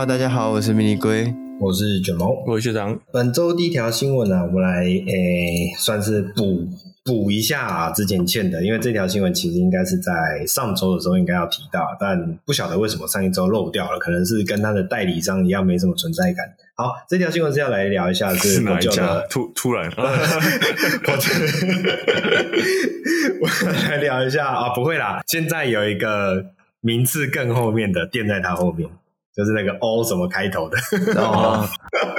Hello，大家好，我是迷你龟，我是卷毛，我是学长。本周第一条新闻呢、啊，我们来诶、欸，算是补补一下啊，之前欠的，因为这条新闻其实应该是在上周的时候应该要提到，但不晓得为什么上一周漏掉了，可能是跟他的代理商一样没什么存在感。好，这条新闻是要来聊一下是，是哪一家？突突然，我我来聊一下啊，不会啦，现在有一个名字更后面的垫在他后面。就是那个 O 什么开头的哦，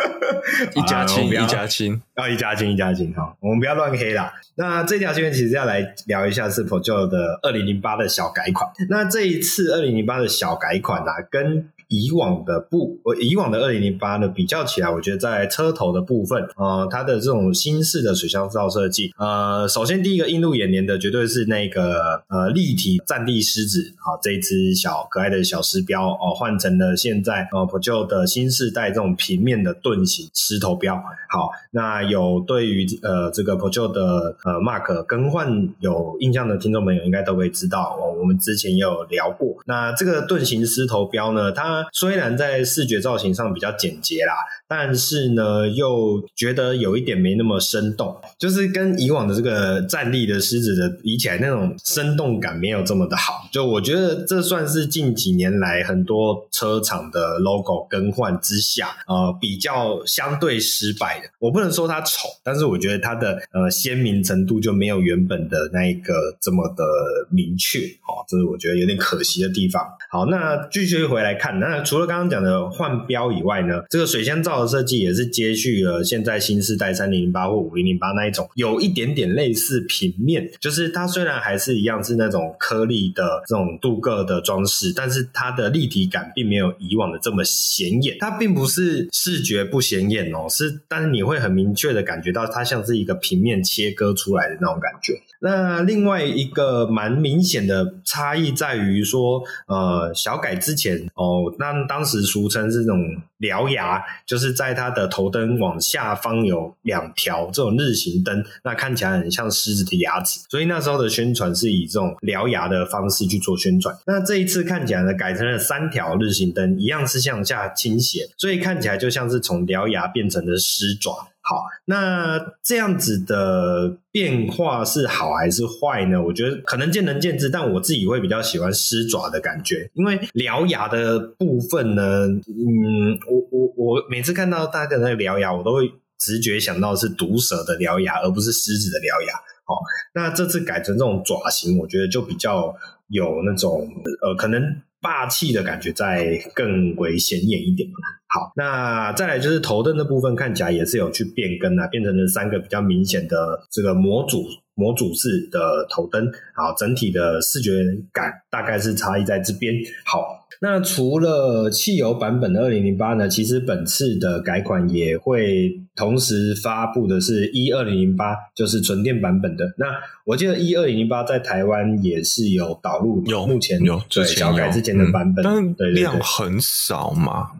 一家亲，一家亲，哦，一家亲，一家亲，哈，我们不要乱黑啦。那这条新闻其实要来聊一下是 Peugeot 的二零零八的小改款。那这一次二零零八的小改款啊，跟以往的不，以往的二零零八呢比较起来，我觉得在车头的部分，呃，它的这种新式的水箱罩设计，呃，首先第一个映入眼帘的绝对是那个呃立体战地狮子，好，这一只小可爱的小狮标哦，换成了现在呃 Peugeot 的新世代这种平面的盾形狮头标。好，那有对于呃这个 Peugeot 的呃 Mark 更换有印象的听众朋友，应该都会知道哦，我们之前也有聊过。那这个盾形狮头标呢，它虽然在视觉造型上比较简洁啦，但是呢，又觉得有一点没那么生动，就是跟以往的这个站立的狮子的比起来，那种生动感没有这么的好。就我觉得这算是近几年来很多车厂的 logo 更换之下，呃，比较相对失败的。我不能说它丑，但是我觉得它的呃鲜明程度就没有原本的那一个这么的明确，哦，这是我觉得有点可惜的地方。好，那继续回来看，那除了刚刚讲的换标以外呢，这个水箱罩的设计也是接续了现在新世代三零零八或五零零八那一种，有一点点类似平面，就是它虽然还是一样是那种颗粒的这种镀铬的装饰，但是它的立体感并没有以往的这么显眼。它并不是视觉不显眼哦，是，但是你会很明确的感觉到它像是一个平面切割出来的那种感觉。那另外一个蛮明显的差异在于说，呃，小改之前哦，那当时俗称是这种獠牙，就是在它的头灯往下方有两条这种日行灯，那看起来很像狮子的牙齿，所以那时候的宣传是以这种獠牙的方式去做宣传。那这一次看起来呢，改成了三条日行灯，一样是向下倾斜，所以看起来就像是从獠牙变成了狮爪。好，那这样子的变化是好还是坏呢？我觉得可能见仁见智，但我自己会比较喜欢狮爪的感觉，因为獠牙的部分呢，嗯，我我我每次看到大家的那个獠牙，我都会直觉想到是毒蛇的獠牙，而不是狮子的獠牙。好，那这次改成这种爪型，我觉得就比较有那种呃，可能。霸气的感觉再更为显眼一点嘛。好，那再来就是头灯的部分，看起来也是有去变更啊，变成了三个比较明显的这个模组模组式的头灯。好，整体的视觉感大概是差异在这边。好。那除了汽油版本的二零零八呢，其实本次的改款也会同时发布的是一二零零八，就是纯电版本的。那我记得一二零零八在台湾也是有导入，有目前有对小改之前的版本，嗯、但量对很少嘛。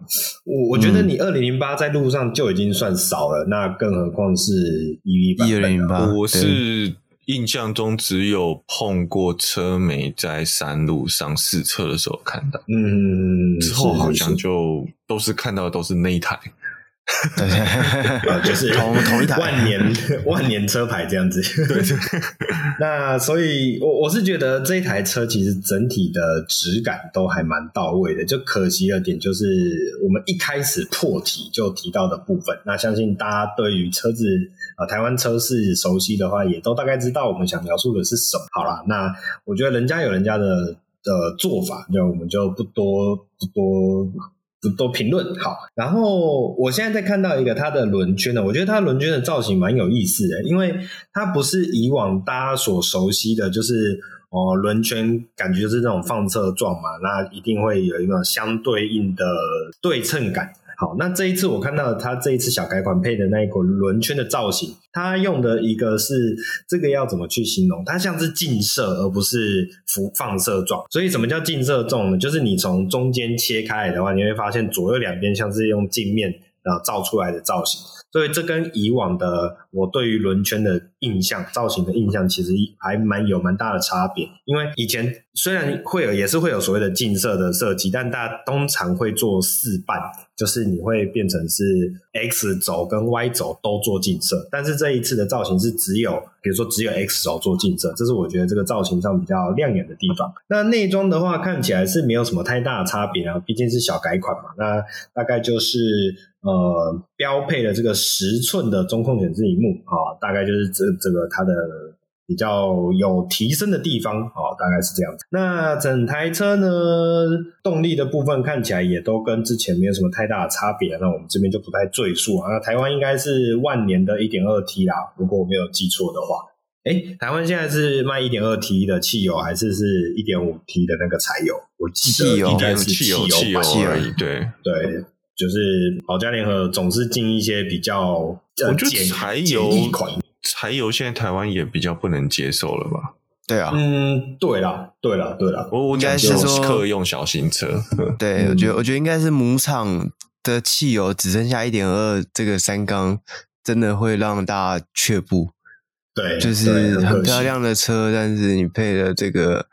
我我觉得你二零零八在路上就已经算少了，嗯、那更何况是 EV 版本。E 二零零八，我是。印象中只有碰过车没在山路上试车的时候看到，嗯，之后好像就都是看到的都是那一台，对，就是同同一台万年万年车牌这样子，对。那所以，我我是觉得这一台车其实整体的质感都还蛮到位的，就可惜的点就是我们一开始破题就提到的部分。那相信大家对于车子。啊，台湾车市熟悉的话，也都大概知道我们想描述的是什么。好啦，那我觉得人家有人家的的做法，那我们就不多不多都评论。好，然后我现在在看到一个它的轮圈呢，我觉得它轮圈的造型蛮有意思的，因为它不是以往大家所熟悉的，就是哦轮圈感觉就是那种放射状嘛，那一定会有一个相对应的对称感。好，那这一次我看到它这一次小改款配的那一个轮圈的造型，它用的一个是这个要怎么去形容？它像是镜射而不是辐放射状。所以什么叫镜射状呢？就是你从中间切开来的话，你会发现左右两边像是用镜面然后造出来的造型。所以这跟以往的我对于轮圈的印象、造型的印象，其实还蛮有蛮大的差别。因为以前虽然会有，也是会有所谓的近色的设计，但大家通常会做四瓣，就是你会变成是 X 轴跟 Y 轴都做近色。但是这一次的造型是只有，比如说只有 X 轴做近色，这是我觉得这个造型上比较亮眼的地方。那内装的话，看起来是没有什么太大的差别啊，毕竟是小改款嘛。那大概就是。呃，标配的这个十寸的中控显示荧幕啊，大概就是这这个它的比较有提升的地方哦，大概是这样子。那整台车呢，动力的部分看起来也都跟之前没有什么太大的差别，那我们这边就不太赘述啊。那台湾应该是万年的一点二 T 啦，如果我没有记错的话。哎，台湾现在是卖一点二 T 的汽油，还是是一点五 T 的那个柴油？我记得应该是汽油，汽油而已。对对。就是保加联合总是进一些比较，我觉得柴油款，柴油现在台湾也比较不能接受了吧？对啊，嗯，对啦，对啦，对啦，我我应该是说客用小型车，对，我觉得我觉得应该是母厂的汽油只剩下一点二这个三缸，真的会让大家却步。对，就是很漂亮的车，但是你配的这个。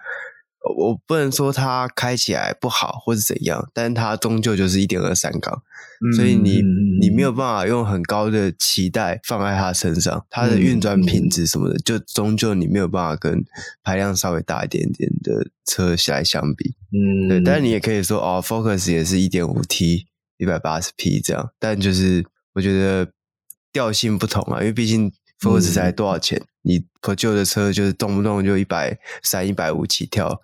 我不能说它开起来不好或是怎样，但它终究就是一点二三缸，嗯、所以你你没有办法用很高的期待放在它身上，它的运转品质什么的，嗯、就终究你没有办法跟排量稍微大一点点的车来相比。嗯，对，但是你也可以说哦，Focus 也是一点五 T 一百八十匹这样，但就是我觉得调性不同啊，因为毕竟 Focus 才多少钱，嗯、你 Peugeot 的车就是动不动就一百三、一百五起跳。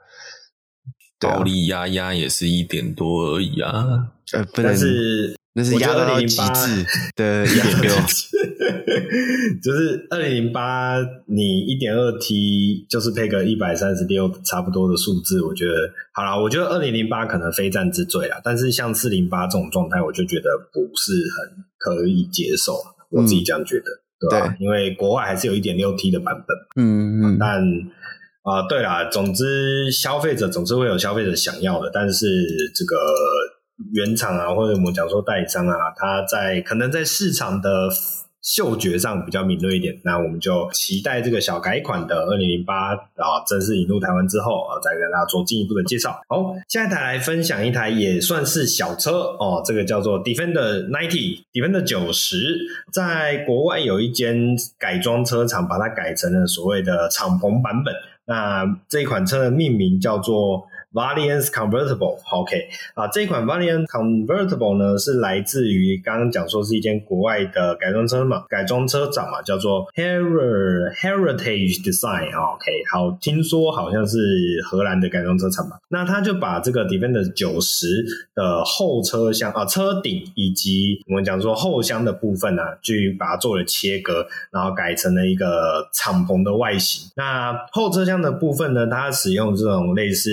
暴力压压也是一点多而已啊，呃，不能是那是压到极致的一点 六，就是二零零八，你一点二 T 就是配个一百三十六差不多的数字，我觉得好啦，我觉得二零零八可能非战之罪啦，但是像四零八这种状态，我就觉得不是很可以接受，我自己这样觉得，嗯、对吧？对，因为国外还是有一点六 T 的版本，嗯嗯，但。啊、对啦，总之消费者总是会有消费者想要的，但是这个原厂啊，或者我们讲说代理商啊，他在可能在市场的嗅觉上比较敏锐一点，那我们就期待这个小改款的二零零八啊正式引入台湾之后啊，再跟大家做进一步的介绍。好，下一台来分享一台也算是小车哦，这个叫做 Defender 90，Defender 九十，在国外有一间改装车厂把它改成了所谓的敞篷版本。那这一款车的命名叫做 Valiance Convertible，OK 啊，这款 Valiance Convertible 呢是来自于刚刚讲说是一间国外的改装车嘛，改装车厂嘛，叫做 Heritage Design，OK，好，听说好像是荷兰的改装车厂嘛，那他就把这个 Defender 九十的后车厢啊，车顶以及我们讲说后箱的部分呢、啊，去把它做了切割，然后改成了一个敞篷的外形。那后车厢的部分呢，它使用这种类似。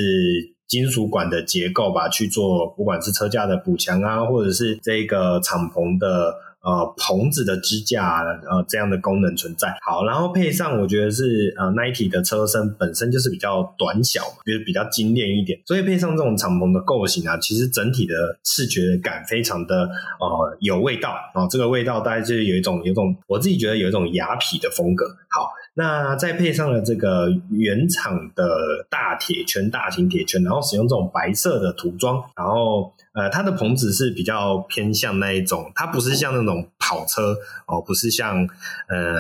金属管的结构吧，去做不管是车架的补强啊，或者是这个敞篷的呃棚子的支架呃这样的功能存在。好，然后配上我觉得是呃 Nike 的车身本身就是比较短小，就是比较精炼一点，所以配上这种敞篷的构型啊，其实整体的视觉感非常的呃有味道啊、这个味道大概就是有一种有种我自己觉得有一种雅痞的风格。好。那再配上了这个原厂的大铁圈，大型铁圈，然后使用这种白色的涂装，然后呃，它的棚子是比较偏向那一种，它不是像那种跑车哦，不是像呃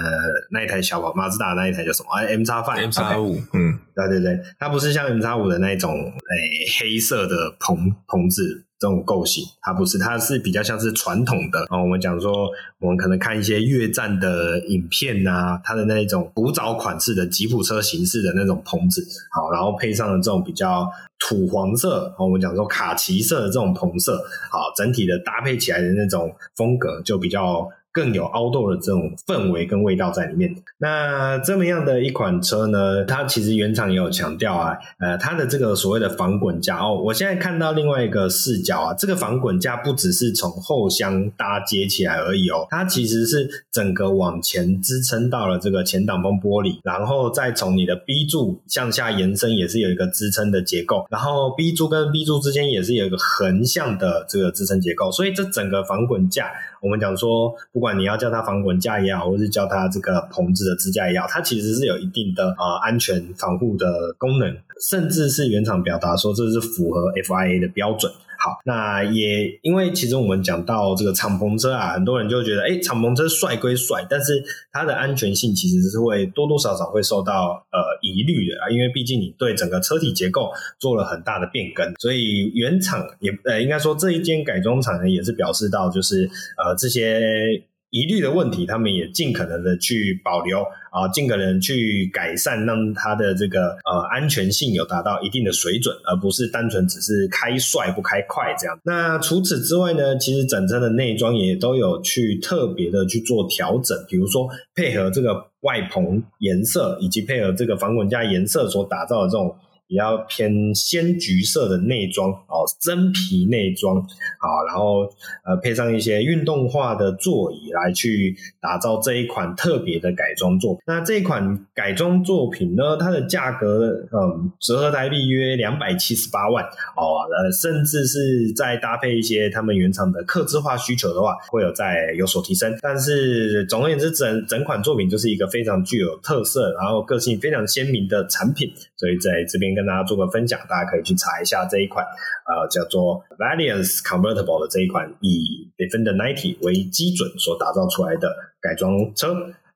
那一台小跑马自达那一台叫什么？哎，M 叉 Five M 叉五，嗯，对对对，它不是像 M 叉五的那一种，哎，黑色的棚棚子。这种构型，它不是，它是比较像是传统的啊。我们讲说，我们可能看一些越战的影片啊，它的那一种古早款式的吉普车形式的那种棚子，好，然后配上了这种比较土黄色，我们讲说卡其色的这种棚色，好，整体的搭配起来的那种风格就比较。更有 outdoor 的这种氛围跟味道在里面。那这么样的一款车呢，它其实原厂也有强调啊，呃，它的这个所谓的防滚架哦，我现在看到另外一个视角啊，这个防滚架不只是从后箱搭接起来而已哦，它其实是整个往前支撑到了这个前挡风玻璃，然后再从你的 B 柱向下延伸，也是有一个支撑的结构，然后 B 柱跟 B 柱之间也是有一个横向的这个支撑结构，所以这整个防滚架。我们讲说，不管你要叫它防滚架也好，或是叫它这个棚子的支架也好，它其实是有一定的呃安全防护的功能，甚至是原厂表达说这是符合 FIA 的标准。好，那也因为其实我们讲到这个敞篷车啊，很多人就觉得，哎，敞篷车帅归帅，但是它的安全性其实是会多多少少会受到呃疑虑的啊，因为毕竟你对整个车体结构做了很大的变更，所以原厂也呃应该说这一间改装厂呢也是表示到就是呃这些。疑虑的问题，他们也尽可能的去保留啊，尽可能去改善，让它的这个呃安全性有达到一定的水准，而不是单纯只是开帅不开快这样。那除此之外呢，其实整车的内装也都有去特别的去做调整，比如说配合这个外棚颜色，以及配合这个防滚架颜色所打造的这种。比较偏鲜橘色的内装哦，真皮内装啊，然后呃配上一些运动化的座椅来去打造这一款特别的改装作。那这一款改装作品呢，它的价格嗯折合台币约两百七十八万哦，呃甚至是再搭配一些他们原厂的客制化需求的话，会有再有所提升。但是总而言之，整整款作品就是一个非常具有特色，然后个性非常鲜明的产品，所以在这边跟。大家做个分享，大家可以去查一下这一款，呃，叫做 Valiance Convertible 的这一款以 Defender 90为基准所打造出来的改装车。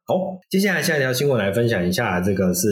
好，接下来下一条新闻来分享一下，这个是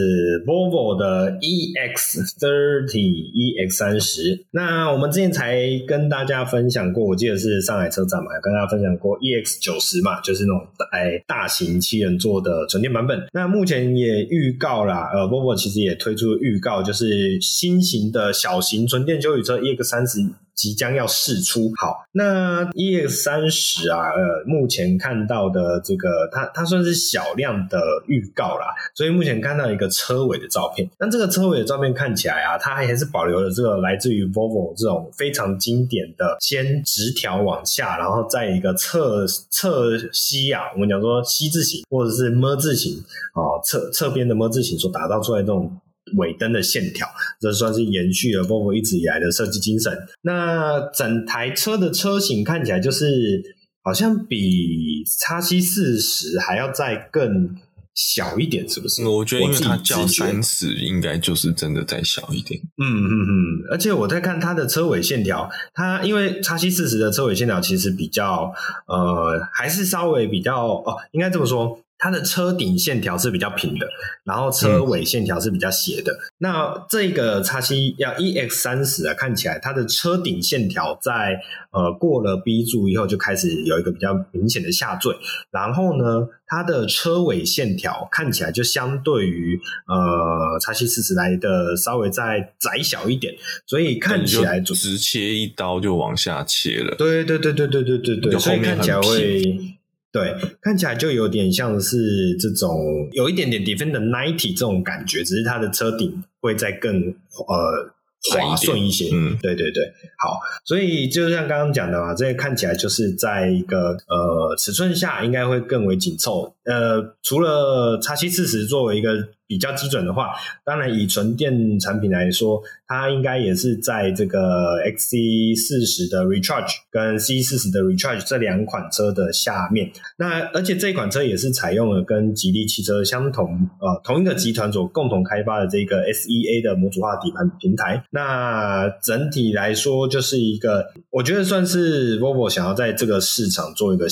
Volvo 的 EX30、EX30。那我们之前才跟大家分享过，我记得是上海车展嘛，跟大家分享过 EX90 嘛，就是那种哎大型七人座的纯电版本。那目前也预告啦，呃，Volvo 其实也推出预告，就是新型的小型纯电休旅车 EX30。即将要试出，好，那 EX 三十啊，呃，目前看到的这个，它它算是小量的预告啦，所以目前看到一个车尾的照片，那这个车尾的照片看起来啊，它还是保留了这个来自于 Volvo 这种非常经典的先直条往下，然后再一个侧侧吸啊，我们讲说 C 字形或者是 ㄇ 字形啊，侧侧边的 ㄇ 字形所打造出来这种。尾灯的线条，这算是延续了 Volvo 一直以来的设计精神。那整台车的车型看起来就是好像比叉 C 四十还要再更小一点，是不是？我觉得，因为它叫三十，应该就是真的再小一点。嗯嗯嗯。而且我在看它的车尾线条，它因为叉 C 四十的车尾线条其实比较呃，还是稍微比较哦，应该这么说。它的车顶线条是比较平的，然后车尾线条是比较斜的。嗯、那这个叉七要 EX 三十啊，看起来它的车顶线条在呃过了 B 柱以后就开始有一个比较明显的下坠，然后呢，它的车尾线条看起来就相对于呃叉七四十来的稍微再窄小一点，所以看起来就直切一刀就往下切了。对对对对对对对对，所以看起来会。对，看起来就有点像是这种有一点点 Defender 90这种感觉，只是它的车顶会再更呃滑顺一些。嗯，对对对，好，所以就像刚刚讲的嘛，这个看起来就是在一个呃尺寸下应该会更为紧凑。呃，除了 X740 作为一个。比较基准的话，当然以纯电产品来说，它应该也是在这个 XC40 的 Recharge 跟 C40 的 Recharge 这两款车的下面。那而且这款车也是采用了跟吉利汽车相同呃同一个集团所共同开发的这个 SEA 的模组化底盘平台。那整体来说，就是一个我觉得算是 Volvo 想要在这个市场做一个。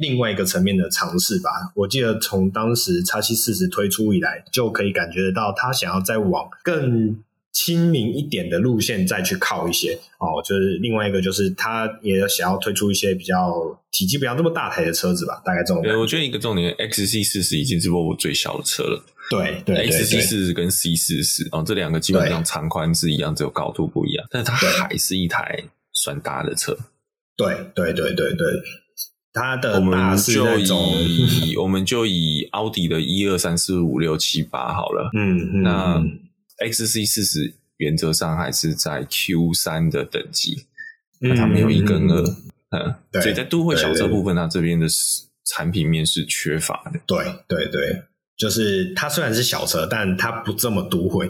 另外一个层面的尝试吧。我记得从当时叉七四十推出以来，就可以感觉得到他想要再往更亲民一点的路线再去靠一些哦。就是另外一个，就是他也想要推出一些比较体积不要这么大台的车子吧。大概这种。对，我觉得一个重点，XC 四十已经是 Volvo 最小的车了。对对，XC 四十跟 C 四十哦，这两个基本上长宽是一样，只有高度不一样，但是它还是一台算大的车。对对对对对。它的我们就以 我们就以奥迪的一二三四五六七八好了，嗯，嗯那 XC 四十原则上还是在 Q 三的等级，那它没有一跟二，嗯，所以在都会小车部分，它这边的产品面是缺乏的，对对对。就是它虽然是小车，但它不这么独毁，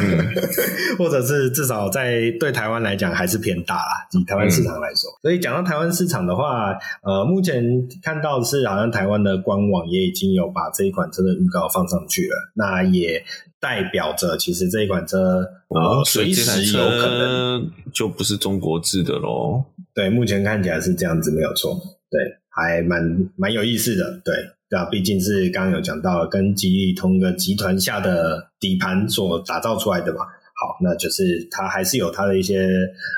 嗯、或者是至少在对台湾来讲还是偏大啦，以台湾市场来说。嗯、所以讲到台湾市场的话，呃，目前看到的是好像台湾的官网也已经有把这一款车的预告放上去了，那也代表着其实这一款车呃随时有可能就不是中国制的喽。对，目前看起来是这样子，没有错。对，还蛮蛮有意思的，对。对啊，毕竟是刚刚有讲到跟吉利同个集团下的底盘所打造出来的嘛。好，那就是它还是有它的一些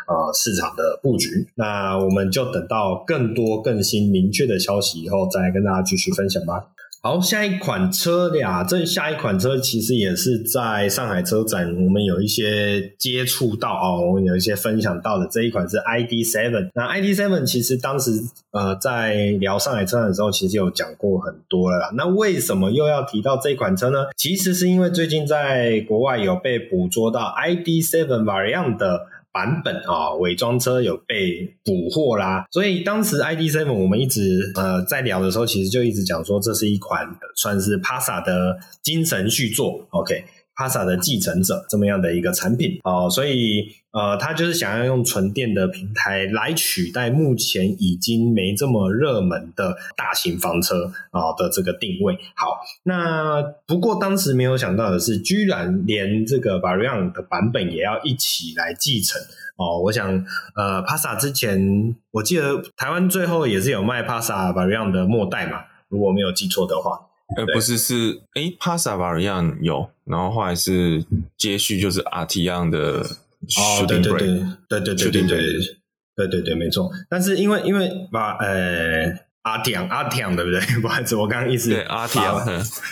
呃市场的布局。那我们就等到更多更新明确的消息以后，再跟大家继续分享吧。好，下一款车呀，这下一款车其实也是在上海车展，我们有一些接触到哦，我们有一些分享到的这一款是 ID.7。那 ID.7 其实当时呃在聊上海车展的时候，其实有讲过很多了啦。那为什么又要提到这款车呢？其实是因为最近在国外有被捕捉到 ID.7 Variant 的。版本啊，伪装车有被捕获啦，所以当时 ID.7 我们一直呃在聊的时候，其实就一直讲说这是一款算是 Pasa 的精神续作，OK。Pasa 的继承者这么样的一个产品哦，所以呃，他就是想要用纯电的平台来取代目前已经没这么热门的大型房车啊的这个定位。好，那不过当时没有想到的是，居然连这个 v a r i a n 的版本也要一起来继承哦。我想呃，Pasa 之前我记得台湾最后也是有卖 Passa Variant 的末代嘛，如果没有记错的话。呃，不是，是哎 Passa Variant 有，然后后来是接续，就是 Arteon 的哦，对对对，对对对对对对对对对，没错。但是因为因为把呃。阿提昂，阿提昂，对不对？不好意思，我刚刚意思对阿提昂，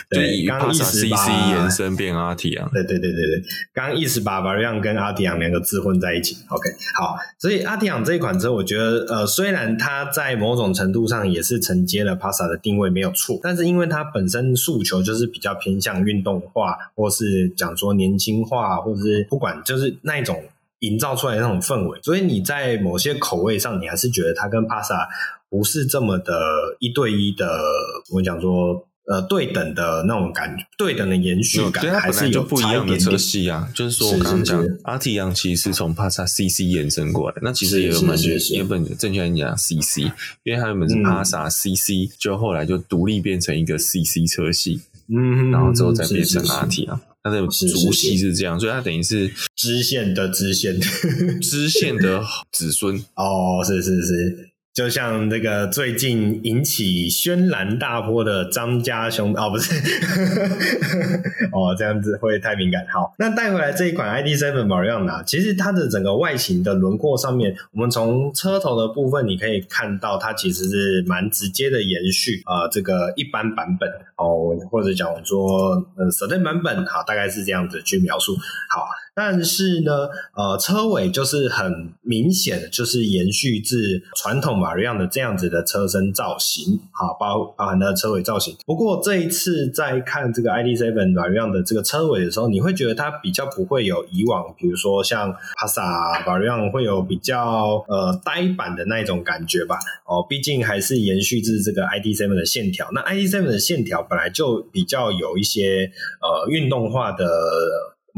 对，刚刚意思 CC 延伸变阿提昂，对对对对对，刚刚意思把 Variant 跟阿提昂两个字混在一起。OK，好，所以阿提昂这一款车，我觉得呃，虽然它在某种程度上也是承接了 Passa 的定位没有错，但是因为它本身诉求就是比较偏向运动化，或是讲说年轻化，或者是不管就是那一种营造出来的那种氛围，所以你在某些口味上，你还是觉得它跟 Passa。不是这么的一对一的，我讲说，呃，对等的那种感觉，对等的延续感，还是有不一样的车系啊。就是说我刚刚讲，阿提昂其实是从帕萨 CC 延伸过来，那其实也有蛮原本正确来讲 CC，因为它原本是帕萨 CC，就后来就独立变成一个 CC 车系，嗯，然后之后再变成阿提昂，它的族系是这样，所以它等于是支线的支线，支线的子孙。哦，是是是。就像那个最近引起轩然大波的张家兄哦，不是 哦，这样子会太敏感。好，那带回来这一款 ID.7 Variant，其实它的整个外形的轮廓上面，我们从车头的部分你可以看到，它其实是蛮直接的延续啊、这个一般版本哦，或者讲说呃 Sedan 版本，好，大概是这样子去描述。好。但是呢，呃，车尾就是很明显的，就是延续至传统 Variant 的这样子的车身造型，好，包包含它的车尾造型。不过这一次在看这个 ID.7 Variant 的这个车尾的时候，你会觉得它比较不会有以往，比如说像 Passa Variant 会有比较呃呆板的那一种感觉吧？哦，毕竟还是延续至这个 ID.7 的线条。那 ID.7 的线条本来就比较有一些呃运动化的。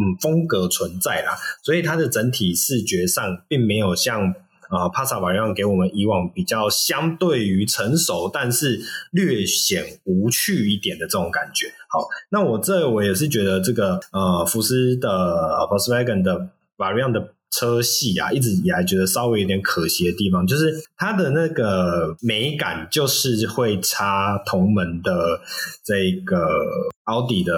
嗯，风格存在啦，所以它的整体视觉上并没有像啊、呃、Passa Variant 给我们以往比较相对于成熟，但是略显无趣一点的这种感觉。好，那我这我也是觉得这个呃福斯的 Volkswagen 的 Variant 的车系啊，一直以来觉得稍微有点可惜的地方，就是它的那个美感就是会差同门的这个奥迪的。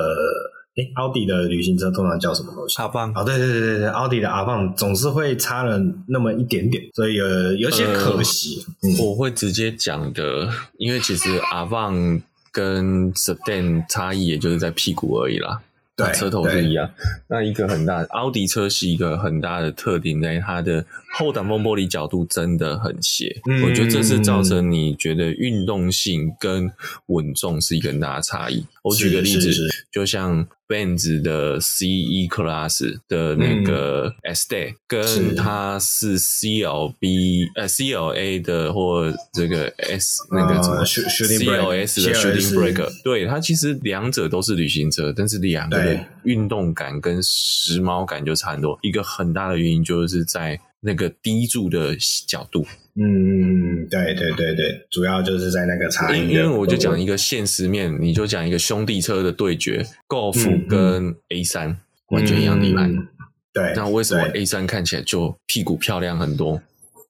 哎，奥迪的旅行车通常叫什么东西？阿棒哦，对对对对对，奥迪的阿棒总是会差了那么一点点，所以有有些可惜。呃嗯、我会直接讲的，因为其实阿棒跟 Sedan 差异也就是在屁股而已啦，对，车头是一样。那一个很大的奥迪车是一个很大的特点，在它的后挡风玻璃角度真的很斜，嗯、我觉得这是造成你觉得运动性跟稳重是一个很大的差异。我举个例子，就像 Benz 的 CE Class 的那个 Estate，跟它是 CLB 呃 CLA 的或这个 S 那个什么 CLS 的 Shooting Breaker，对，它其实两者都是旅行车，但是两个的运动感跟时髦感就差很多。一个很大的原因就是在那个低柱的角度，嗯嗯嗯，对对对对，主要就是在那个差异。因为我就讲一个现实面，你就讲一个兄弟车的对决，Golf 跟 A 三完全一样厉害。对，那为什么 A 三看起来就屁股漂亮很多？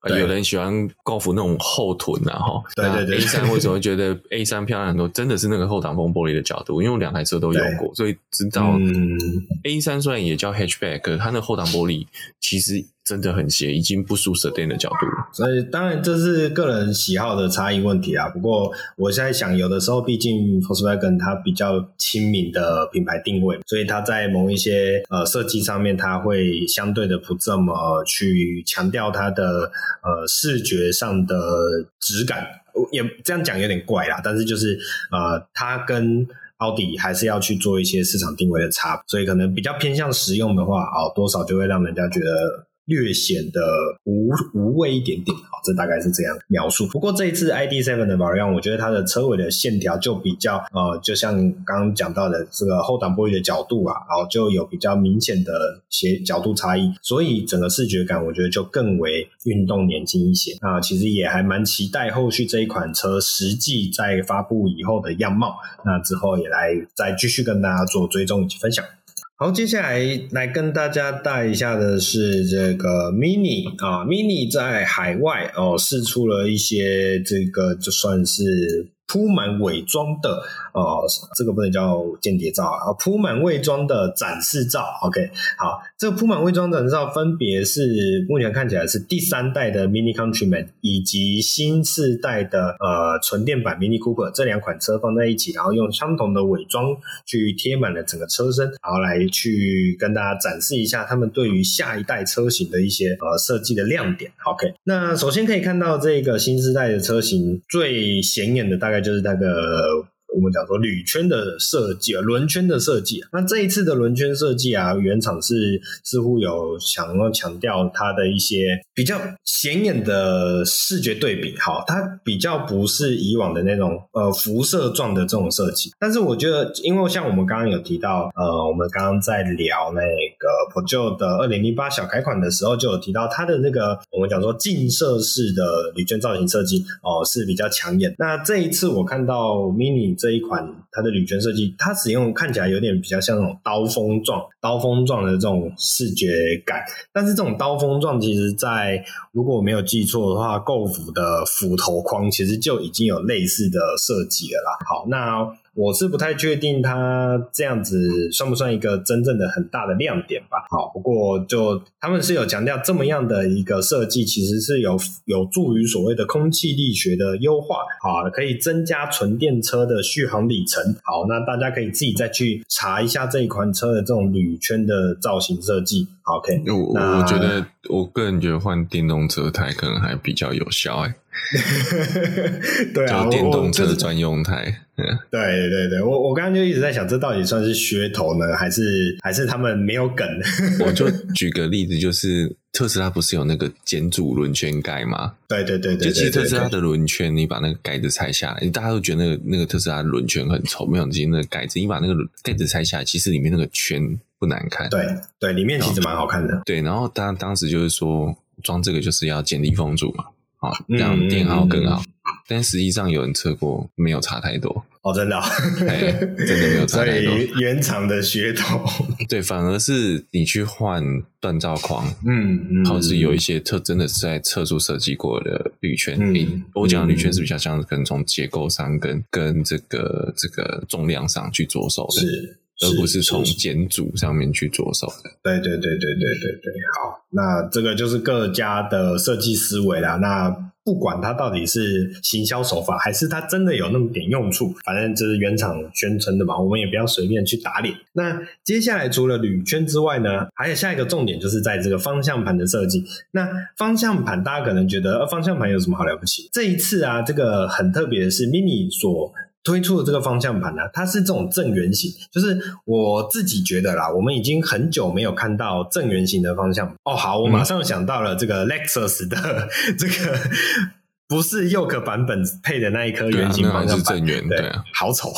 有人喜欢 Golf 那种后臀啊，哈。对对对。A 三为什么会觉得 A 三漂亮很多？真的是那个后挡风玻璃的角度，因为我两台车都有过，所以知道嗯 A 三虽然也叫 Hatchback，它那后挡玻璃其实。真的很斜，已经不输舍店的角度了。所以当然这是个人喜好的差异问题啊。不过我现在想，有的时候毕竟 Volkswagen 它比较亲民的品牌定位，所以它在某一些呃设计上面，它会相对的不这么去强调它的呃视觉上的质感。也这样讲有点怪啦，但是就是呃，它跟奥迪还是要去做一些市场定位的差，所以可能比较偏向实用的话，哦，多少就会让人家觉得。略显得无无味一点点，好，这大概是这样描述。不过这一次 ID.7 的 v a r i a n 我觉得它的车尾的线条就比较呃，就像刚刚讲到的这个后挡玻璃的角度啊，然后就有比较明显的斜角度差异，所以整个视觉感我觉得就更为运动年轻一些。那其实也还蛮期待后续这一款车实际在发布以后的样貌，那之后也来再继续跟大家做追踪以及分享。好，接下来来跟大家带一下的是这个 Mini 啊，Mini 在海外哦试出了一些这个就算是铺满伪装的。呃，这个不能叫间谍照啊！铺满伪装的展示照，OK，好，这个铺满伪装展示照分别是目前看起来是第三代的 Mini Countryman 以及新世代的呃纯电版 Mini Cooper 这两款车放在一起，然后用相同的伪装去贴满了整个车身，然后来去跟大家展示一下他们对于下一代车型的一些呃设计的亮点。OK，那首先可以看到这个新世代的车型最显眼的大概就是那个。我们讲说铝圈的设计啊，轮圈的设计啊，那这一次的轮圈设计啊，原厂是似乎有想要强调它的一些比较显眼的视觉对比，好，它比较不是以往的那种呃辐射状的这种设计。但是我觉得，因为像我们刚刚有提到，呃，我们刚刚在聊那个 Peugeot 的二零零八小改款的时候，就有提到它的那个我们讲说镜射式的铝圈造型设计哦，是比较抢眼。那这一次我看到 Mini。这一款它的铝圈设计，它使用看起来有点比较像那种刀锋状、刀锋状的这种视觉感。但是这种刀锋状，其实在如果我没有记错的话，GoF 的斧头框其实就已经有类似的设计了啦。好，那。我是不太确定它这样子算不算一个真正的很大的亮点吧。好，不过就他们是有强调这么样的一个设计，其实是有有助于所谓的空气力学的优化，好，可以增加纯电车的续航里程。好，那大家可以自己再去查一下这一款车的这种铝圈的造型设计。OK，我我觉得我个人觉得换电动车胎可能还比较有效哎。对啊，就电动车专用胎。对对对，我我刚刚就一直在想，这到底算是噱头呢，还是还是他们没有梗？我就举个例子，就是特斯拉不是有那个减阻轮圈盖吗？对对对对，就其实特斯拉的轮圈，你把那个盖子拆下来，大家都觉得那个那个特斯拉的轮圈很丑，没有其实那个盖子，你把那个盖子拆下来，其实里面那个圈不难看。对对，里面其实蛮好看的。对，然后他当时就是说装这个就是要减低风阻嘛。好，让电耗更好，嗯嗯嗯，但实际上有人测过，没有差太多哦，真的，真的没有差太多。所以原厂的噱头，对，反而是你去换锻造框，嗯嗯，或者是有一些特真的是在测速设计过的铝圈，嗯欸，我讲的铝圈是比较像，可能从结构上跟跟这个这个重量上去着手的，是。而不是从减阻上面去着手的。对对对对对对对，好，那这个就是各家的设计思维啦。那不管它到底是行销手法，还是它真的有那么点用处，反正这是原厂宣称的嘛，我们也不要随便去打脸。那接下来除了铝圈之外呢，还有下一个重点就是在这个方向盘的设计。那方向盘大家可能觉得，呃，方向盘有什么好了不起？这一次啊，这个很特别的是，Mini 所推出的这个方向盘呢，它是这种正圆形，就是我自己觉得啦，我们已经很久没有看到正圆形的方向盘。哦，好，我马上想到了这个 Lexus 的这个。不是 Yoke 版本配的那一颗圆形方向盘，是正圆，对，好丑。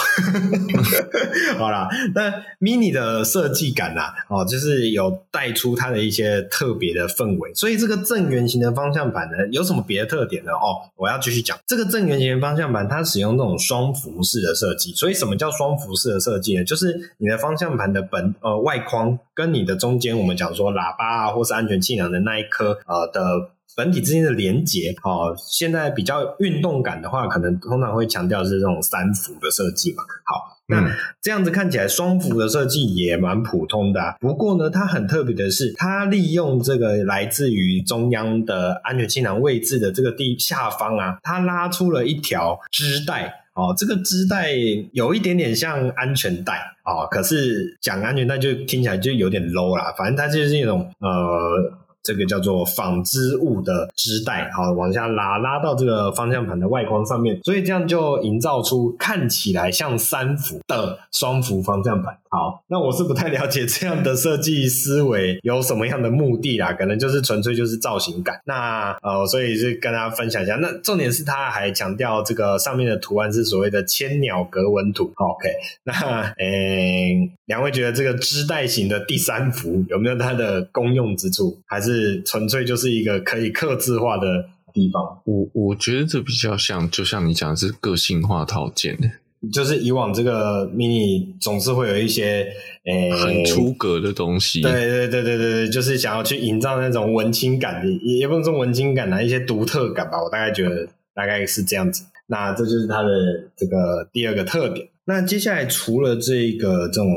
好啦，那 Mini 的设计感啊，哦，就是有带出它的一些特别的氛围。所以这个正圆形的方向盘呢，有什么别的特点呢？哦，我要继续讲这个正圆形的方向盘，它使用这种双幅式的设计。所以什么叫双幅式的设计呢？就是你的方向盘的本呃外框跟你的中间，我们讲说喇叭啊，或是安全气囊的那一颗呃的。本体之间的连接，哦，现在比较运动感的话，可能通常会强调是这种三幅的设计嘛。好，那这样子看起来双幅的设计也蛮普通的啊。不过呢，它很特别的是，它利用这个来自于中央的安全气囊位置的这个地下方啊，它拉出了一条织带。哦，这个织带有一点点像安全带哦，可是讲安全带就听起来就有点 low 啦。反正它就是一种呃。这个叫做纺织物的织带，好，往下拉，拉到这个方向盘的外框上面，所以这样就营造出看起来像三幅的双幅方向盘。好，那我是不太了解这样的设计思维有什么样的目的啦，可能就是纯粹就是造型感。那呃，所以就跟大家分享一下。那重点是他还强调这个上面的图案是所谓的千鸟格纹图。OK，那诶，两位觉得这个织带型的第三幅有没有它的功用之处，还是？是纯粹就是一个可以克制化的地方。我我觉得这比较像，就像你讲的是个性化套件的，就是以往这个 mini 总是会有一些诶、欸、很出格的东西。对对对对对，就是想要去营造那种文青感的，也也不能说文青感啊，一些独特感吧。我大概觉得大概是这样子。那这就是它的这个第二个特点。那接下来除了这个这种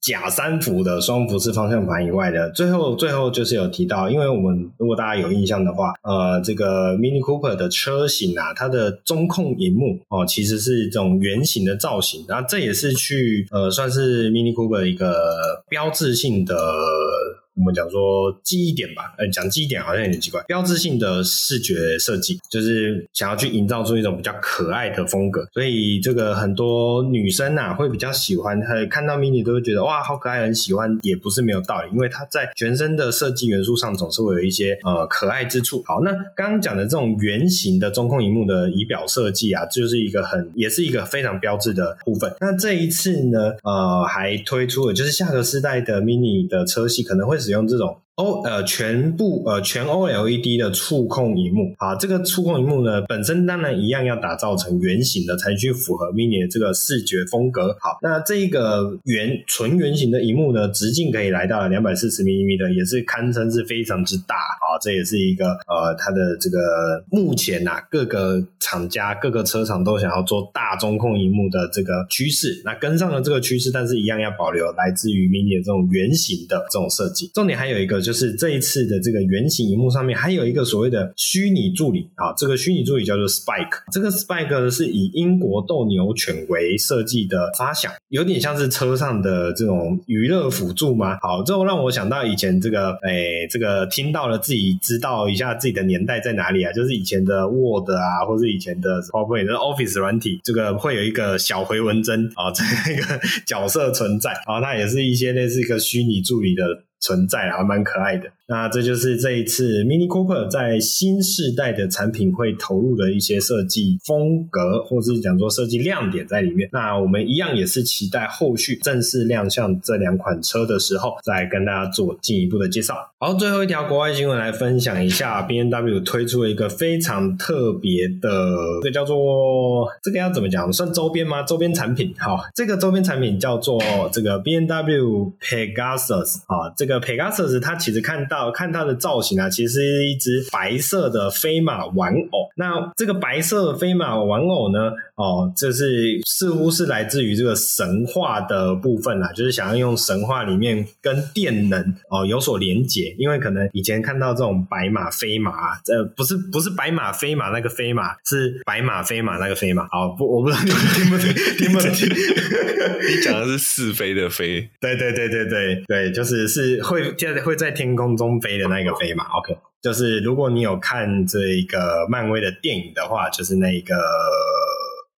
假三幅的双幅式方向盘以外的，最后最后就是有提到，因为我们如果大家有印象的话，呃，这个 Mini Cooper 的车型啊，它的中控荧幕哦，其实是这种圆形的造型，然后这也是去呃算是 Mini Cooper 一个标志性的。我们讲说记忆点吧，呃，讲记忆点好像有点奇怪。标志性的视觉设计，就是想要去营造出一种比较可爱的风格，所以这个很多女生啊会比较喜欢，看到 mini 都会觉得哇，好可爱，很喜欢，也不是没有道理，因为它在全身的设计元素上总是会有一些呃可爱之处。好，那刚刚讲的这种圆形的中控荧幕的仪表设计啊，就是一个很也是一个非常标志的部分。那这一次呢，呃，还推出了就是下个世代的 mini 的车系可能会。使用这种。O 呃，全部呃全 OLED 的触控荧幕，好，这个触控荧幕呢本身当然一样要打造成圆形的，才去符合 Mini 的这个视觉风格。好，那这个圆纯圆形的荧幕呢，直径可以来到两百四十 mm 的，也是堪称是非常之大。好，这也是一个呃它的这个目前呐、各个厂家各个车厂都想要做大中控荧幕的这个趋势，那跟上了这个趋势，但是一样要保留来自于 Mini 的这种圆形的这种设计。重点还有一个。就是这一次的这个圆形荧幕上面还有一个所谓的虚拟助理啊，这个虚拟助理叫做 Spike，这个 Spike 呢是以英国斗牛犬为设计的发想，有点像是车上的这种娱乐辅助吗？好，这让我想到以前这个，诶，这个听到了自己知道一下自己的年代在哪里啊，就是以前的 Word 啊，或是以前的 PowerPoint Office 软体，这个会有一个小回纹针啊，这个角色存在啊，那也是一些类似一个虚拟助理的。存在啊，还蛮可爱的。那这就是这一次 Mini Cooper 在新世代的产品会投入的一些设计风格，或是讲说设计亮点在里面。那我们一样也是期待后续正式亮相这两款车的时候，再跟大家做进一步的介绍。好，最后一条国外新闻来分享一下，BMW 推出了一个非常特别的，这个叫做这个要怎么讲？算周边吗？周边产品。好，这个周边产品叫做这个 BMW Pegasus 啊，这个 Pegasus 它其实看到。到看它的造型啊，其实是一只白色的飞马玩偶。那这个白色的飞马玩偶呢，哦，这是似乎是来自于这个神话的部分啦，就是想要用神话里面跟电能哦有所连结，因为可能以前看到这种白马飞马，呃，不是不是白马飞马那个飞马，是白马飞马那个飞马。哦，不，我不知道你们听不听，听不听？你讲的是是非的非，对对对对对对，就是是会在会在天空中飞的那个飞嘛。OK，就是如果你有看这一个漫威的电影的话，就是那个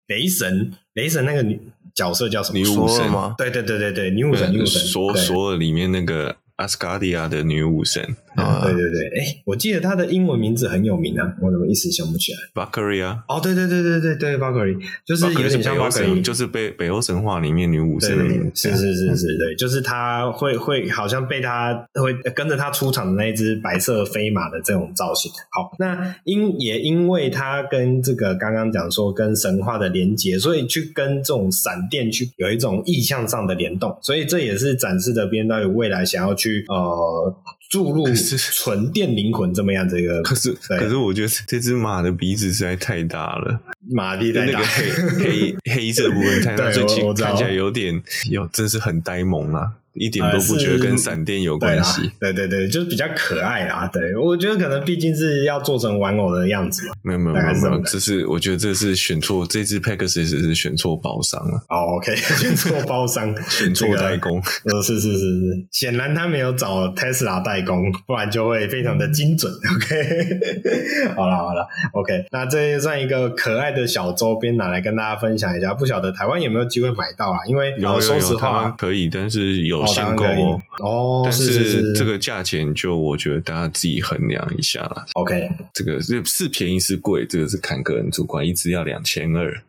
雷神，雷神那个女角色叫什么？女武神吗？对对对对对，女武神，女武神，索索尔里面那个。阿斯卡迪亚的女武神啊，对对对，哎，我记得她的英文名字很有名啊，我怎么一时想不起来？Valkyrie 啊，哦，对对对对对对，Valkyria 就是有点像 Valkyrie，就是北北欧神话里面女武神的名字，是是是是，对，就是她会会好像被她会跟着她出场的那一只白色飞马的这种造型。好，那因也因为她跟这个刚刚讲说跟神话的连接，所以去跟这种闪电去有一种意象上的联动，所以这也是展示的编导未来想要去。去呃注入纯电灵魂这么样的一个，可是可是我觉得这只马的鼻子实在太大了，马力太大，那个黑黑黑色部分太大，最近看起来有点有真是很呆萌啊。一点都不觉得跟闪电有关系，对对对，就是比较可爱啦。对，我觉得可能毕竟是要做成玩偶的样子嘛。没有没有没有没有，这是我觉得这是选错，这只 Pegasus 是选错包商了。哦，OK，选错包商，选错代工。呃，是是是是，显然他没有找 Tesla 代工，不然就会非常的精准。OK，好了好了，OK，那这也算一个可爱的小周边拿来跟大家分享一下。不晓得台湾有没有机会买到啊？因为有有说实话可以，但是有。限购哦，哦，但是这个价钱就我觉得大家自己衡量一下啦。OK，这个是是便宜是贵，这个是看个人主观，一支要两千二，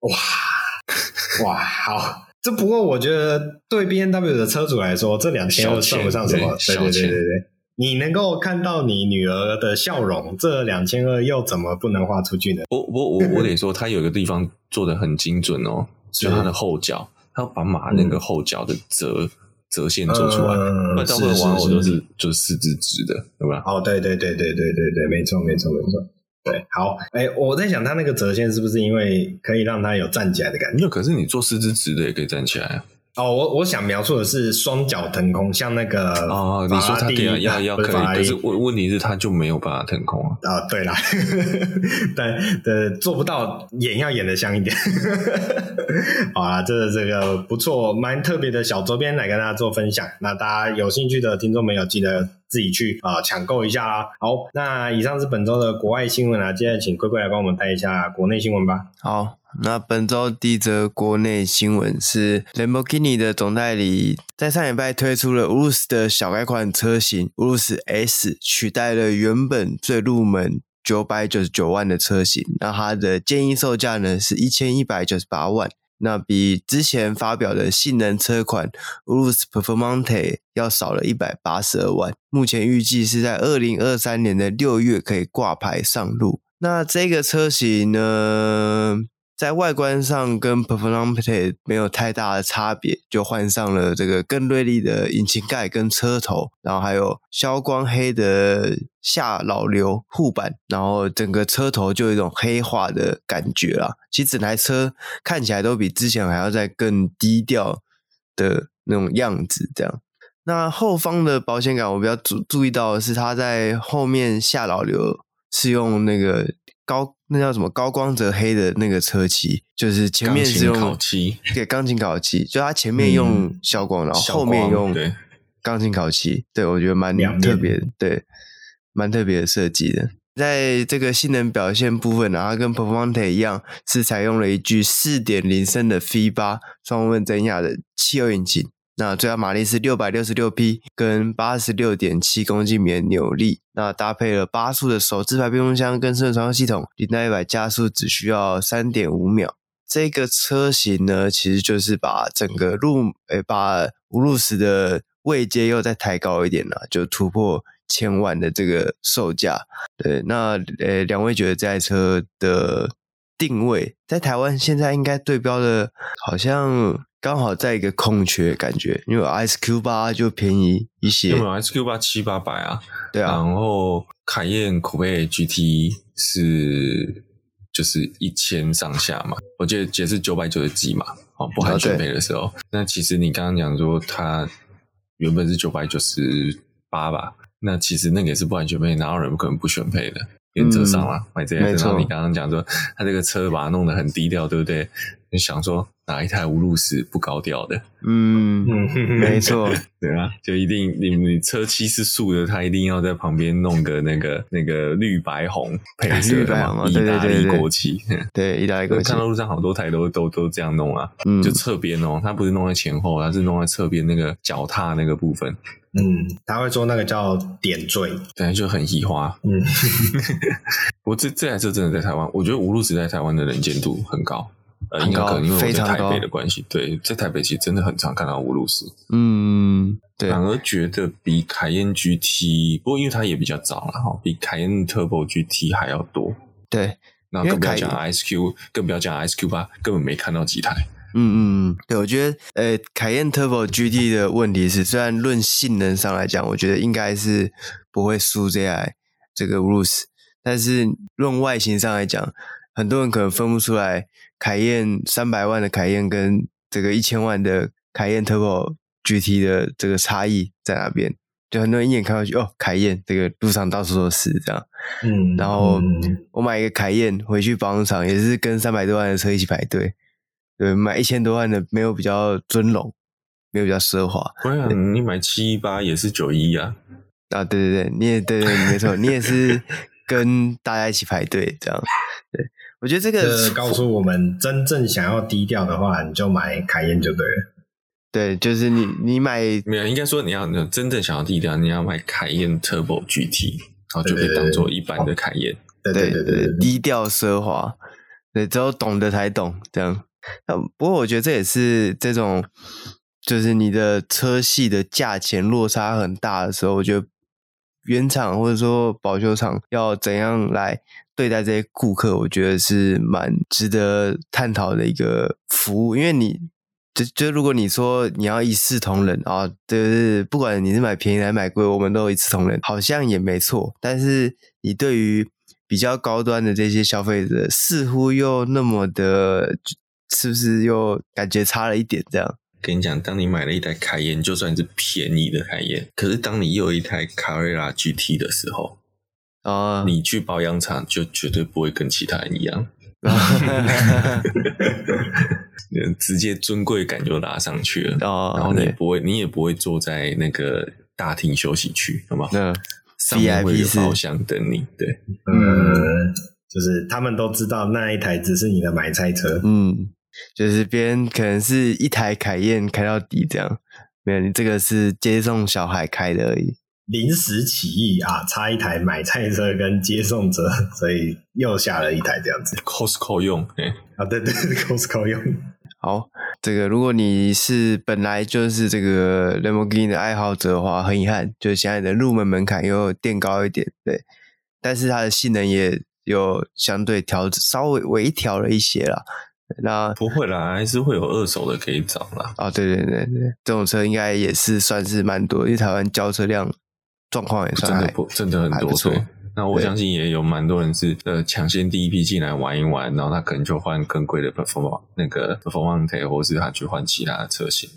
哇哇，好，这不过我觉得对 B N W 的车主来说，这两千二算不上什么，对对对对对，你能够看到你女儿的笑容，这两千二又怎么不能花出去呢？我我我我得说，它有一个地方做得很精准哦，就它的后脚，它把马那个后脚的折。折线做出来，那大部分玩偶都是就是四肢直的，对吧？哦，对对对对对对对，没错没错没错。对，好，哎，我在想，它那个折线是不是因为可以让它有站起来的感觉？没有，可是你做四肢直的也可以站起来啊。哦，我我想描述的是双脚腾空，像那个哦，你说它可以要要可以，可是问问题是它就没有办法腾空啊。啊，对啦，但呃做不到，演要演得像一点。好啊，这这个不错，蛮特别的小周边来跟大家做分享。那大家有兴趣的听众朋友，记得自己去啊抢购一下啦。好，那以上是本周的国外新闻啊，接下来请龟龟来帮我们带一下国内新闻吧。好。那本周第一则国内新闻是，Lamborghini 的总代理在上礼拜推出了 Urus 的小改款车型 Urus S，取代了原本最入门九百九十九万的车型。那它的建议售价呢是一千一百九十八万，那比之前发表的性能车款 Urus Performante 要少了一百八十二万。目前预计是在二零二三年的六月可以挂牌上路。那这个车型呢？在外观上跟 Performante 没有太大的差别，就换上了这个更锐利的引擎盖跟车头，然后还有消光黑的下老流护板，然后整个车头就有一种黑化的感觉啦。其实整台车看起来都比之前还要再更低调的那种样子。这样，那后方的保险杆我比较注注意到的是，它在后面下老流是用那个高。那叫什么高光泽黑的那个车漆，就是前面是用烤漆，对，钢琴烤漆，就它前面用消光，嗯、然后后面用钢琴烤漆，对，我觉得蛮特别，对，蛮特别的设计的。在这个性能表现部分，然后跟 Performante 一样，是采用了一具四点零升的 V 八双涡轮增压的汽油引擎。那最大马力是六百六十六匹，跟八十六点七公斤米的扭力。那搭配了八速的手自排变速箱跟声传系统，零到一百加速只需要三点五秒。这个车型呢，其实就是把整个路，诶、把无路石的位阶又再抬高一点了，就突破千万的这个售价。对，那呃，两位觉得这台车的定位在台湾现在应该对标的，好像。刚好在一个空缺感觉，因为 SQ 八就便宜一些，有没有 SQ 八七八百啊？对啊，然后凯宴酷配 GT 是就是一千上下嘛，我记得也是九百九十几嘛，哦，不含选配的时候。哦、那其实你刚刚讲说它原本是九百九十八吧？那其实那个也是不含选配，哪有人不可能不选配的？原则上啦，买这台车，你刚刚讲说他这个车把它弄得很低调，对不对？你想说哪一台无路时不高调的？嗯，没错，对啊，就一定你你车漆是素的，他一定要在旁边弄个那个 那个绿白红配色的嘛，意大利国旗，对，意大利国旗。看到路上好多台都都都这样弄啊，就侧边哦，他不是弄在前后，他是弄在侧边那个脚踏那个部分。嗯，他会做那个叫点缀，感觉，就很喜花。嗯，我这这台车真的在台湾，我觉得无路时在台湾的能见度很高。呃，应该可能因为我在台北的关系，对，在台北其实真的很常看到乌鲁斯。嗯，对。反而觉得比凯宴 GT，不过因为它也比较早了哈，比凯宴 Turbo GT 还要多。对，那更不要讲 SQ，更不要讲 SQ 八，根本没看到几台。嗯嗯嗯，对，我觉得，呃，凯宴 Turbo GT 的问题是，虽然论性能上来讲，我觉得应该是不会输这台这个 Urus，但是论外形上来讲，很多人可能分不出来凯宴三百万的凯宴跟这个一千万的凯宴 Turbo GT 的这个差异在哪边。就很多人一眼看过去，哦，凯宴这个路上到处都是这样。嗯，然后我买一个凯宴回去保养厂，也是跟三百多万的车一起排队。对，买一千多万的没有比较尊荣，没有比较奢华。不然你买七一八也是九一啊？啊，对对对，你也对对没错，你也是 跟大家一起排队这样。对，我觉得这个这告诉我们，真正想要低调的话，你就买凯宴就对了。对，就是你你买没有，应该说你要真正想要低调，你要买凯宴 Turbo GT，然后就可以当做一般的凯宴。对对对对，低调奢华，对，只有懂得才懂这样。不过我觉得这也是这种，就是你的车系的价钱落差很大的时候，我觉得原厂或者说保修厂要怎样来对待这些顾客，我觉得是蛮值得探讨的一个服务。因为你就就如果你说你要一视同仁啊，就是不管你是买便宜还是买贵，我们都一视同仁，好像也没错。但是你对于比较高端的这些消费者，似乎又那么的。是不是又感觉差了一点？这样跟你讲，当你买了一台凯宴，就算是便宜的凯宴，可是当你又有一台卡瑞拉 GT 的时候，啊，你去保养厂就绝对不会跟其他人一样，直接尊贵感就拉上去了。哦，然后你也不会，你也不会坐在那个大厅休息区，好吗？那上面会有包厢等你。对，嗯，就是他们都知道那一台只是你的买菜车，嗯。就是别人可能是一台凯宴开到底这样，没有，你这个是接送小孩开的而已。临时起意啊，差一台买菜车跟接送车，所以又下了一台这样子。Costco 用，哎，啊，对对，Costco 用。好，这个如果你是本来就是这个 Lamborghini 的爱好者的话，很遗憾，就是现在的入门门槛又垫高一点，对，但是它的性能也有相对调稍微微调了一些啦。那不会啦，还是会有二手的可以找啦。啊、哦，对对对对，这种车应该也是算是蛮多，因为台湾交车量状况也算真的不真的很多。对，那我相信也有蛮多人是呃抢先第一批进来玩一玩，然后他可能就换更贵的 Performance 那个 Performance 或是他去换其他的车型。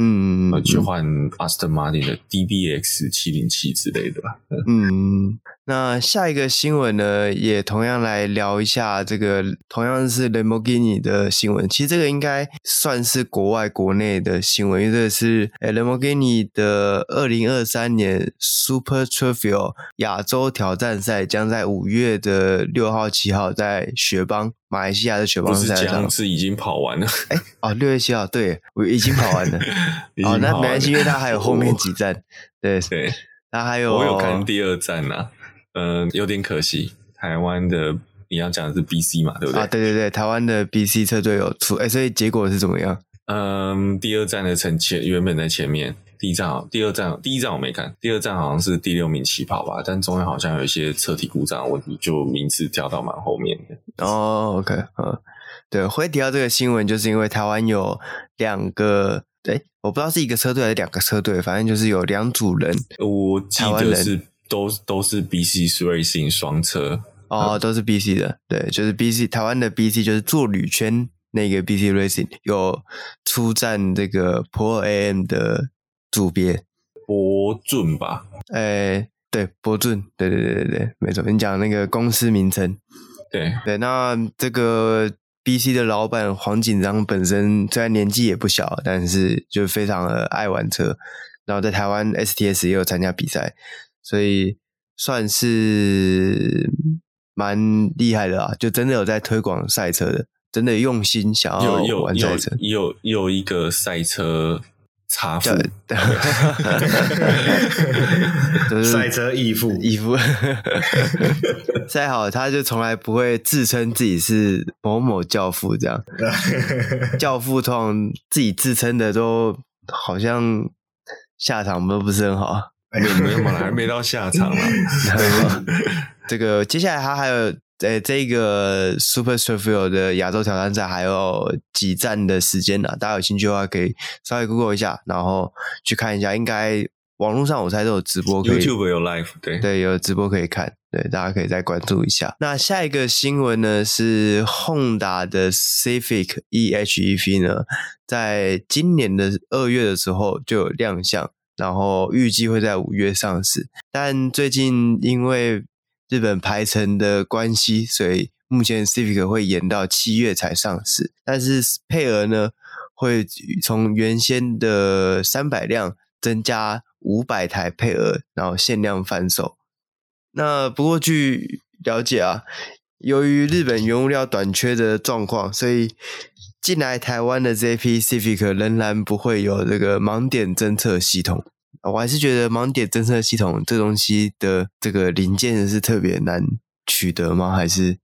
嗯，去换 Aston Martin 的 DBX 七零七之类的吧。嗯，那下一个新闻呢，也同样来聊一下这个，同样是 Lamborghini 的新闻。其实这个应该算是国外国内的新闻，因为这是 Lamborghini 的二零二三年 Super Trofeo 亚洲挑战赛将在五月的六号、七号在雪邦。马来西亚的雪邦赛上是已经跑完了，哎，哦，六月七号，对，我已经跑完了。哦，那没关系，因为他还有后面几站，对对，他还有，我有看第二站呐，嗯，有点可惜，台湾的你要讲的是 BC 嘛，对不对？啊，对对对，台湾的 BC 车队有出，哎，所以结果是怎么样？嗯，第二站的成前原本在前面，第一站，第二站，第一站我没看，第二站好像是第六名起跑吧，但中间好像有一些车体故障问题，就名次掉到蛮后面的。哦，OK，嗯，对，会提到这个新闻，就是因为台湾有两个，对，我不知道是一个车队还是两个车队，反正就是有两组人，我记得是都都是 BC Racing 双车，哦，都是 BC 的，对，就是 BC 台湾的 BC 就是做铝圈那个 BC Racing 有出战这个 Pro AM 的。主编博俊吧？诶、欸，对，博俊，对对对对对，没错。你讲那个公司名称，对对。那这个 BC 的老板黄锦章本身虽然年纪也不小，但是就非常的爱玩车，然后在台湾 STS 也有参加比赛，所以算是蛮厉害的啊！就真的有在推广赛车的，真的用心想要玩赛车，有有，有，有一个赛车。差富，赛车义父，义父，赛好他就从来不会自称自己是某某教父这样，教父通常自己自称的都好像下场都不是很好，没有没有嘛，还没到下场嘛，这个接下来他还有。在这个 Super Stradale 的亚洲挑战赛还有几站的时间呢、啊？大家有兴趣的话，可以稍微 Google 一下，然后去看一下。应该网络上我猜都有直播可以，YouTube 有 live，对对，有直播可以看。对，大家可以再关注一下。那下一个新闻呢是 Honda 的 Civic e:HEV 呢，在今年的二月的时候就有亮相，然后预计会在五月上市。但最近因为日本排程的关系，所以目前 Civic 会延到七月才上市。但是配额呢，会从原先的三百辆增加五百台配额，然后限量贩售。那不过据了解啊，由于日本原物料短缺的状况，所以进来台湾的这批 Civic 仍然不会有这个盲点侦测系统。我还是觉得盲点侦测系统这东西的这个零件是特别难取得吗？还是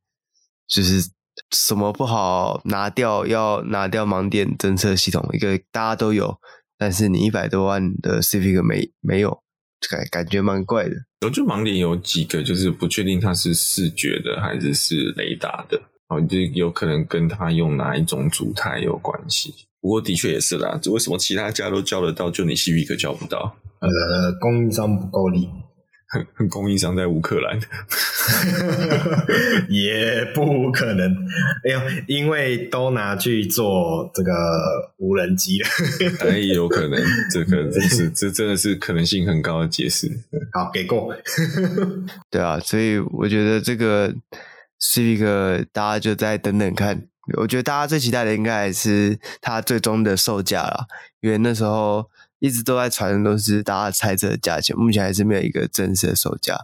就是什么不好拿掉？要拿掉盲点侦测系统，一个大家都有，但是你一百多万的 Civic 没没有，感感觉蛮怪的。我觉得盲点有几个，就是不确定它是视觉的还是是雷达的，哦，就有可能跟它用哪一种组态有关系。不过的确也是啦，为什么其他家都叫得到，就你 Civic 叫不到？呃，供应商不够力，供应商在乌克兰，也不可能。哎呦，因为都拿去做这个无人机了，哎，有可能，这个这是这真的是可能性很高的解释。好，给过。对啊，所以我觉得这个是一个大家就再等等看。我觉得大家最期待的应该还是它最终的售价了，因为那时候。一直都在传的都是大家猜测的价钱，目前还是没有一个正式的售价。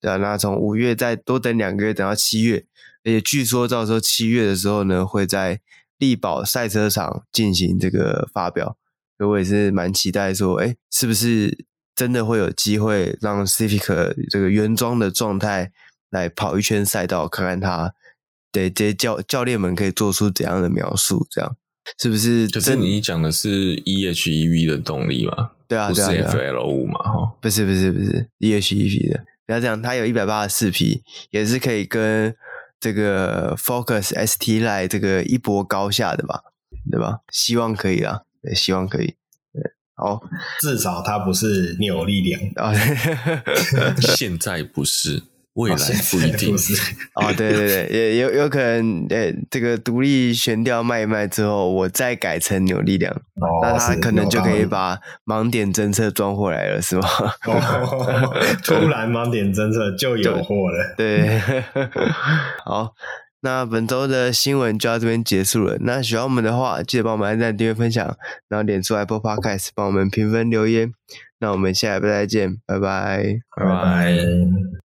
对啊，那从五月再多等两个月，等到七月，而且据说到时候七月的时候呢，会在力宝赛车场进行这个发表。所以我也是蛮期待说，哎，是不是真的会有机会让 Civic 这个原装的状态来跑一圈赛道，看看它，对这些教教练们可以做出怎样的描述，这样。是不是？就是你讲的是 e:HEV 的动力嘛？对啊，对啊，不是 FL 五嘛？哈，不是，不是，不是 e:HEV 的。不要这样，它有一百八十四匹，也是可以跟这个 Focus ST 来这个一搏高下的吧？对吧？希望可以啊，对，希望可以。对，好，至少它不是扭力梁啊，现在不是。未来不一定哦，对对对，也有有可能，呃，这个独立悬吊卖一卖之后，我再改成扭力梁，哦、那他可能就可以把盲点侦测装回来了，是吗？哦、突然盲点侦测就有货了，对，好，那本周的新闻就到这边结束了。那喜欢我们的话，记得帮我们按赞、订阅、分享，然后点出 Apple Podcast 帮我们评分留言。那我们下一拜再见，拜拜，拜拜。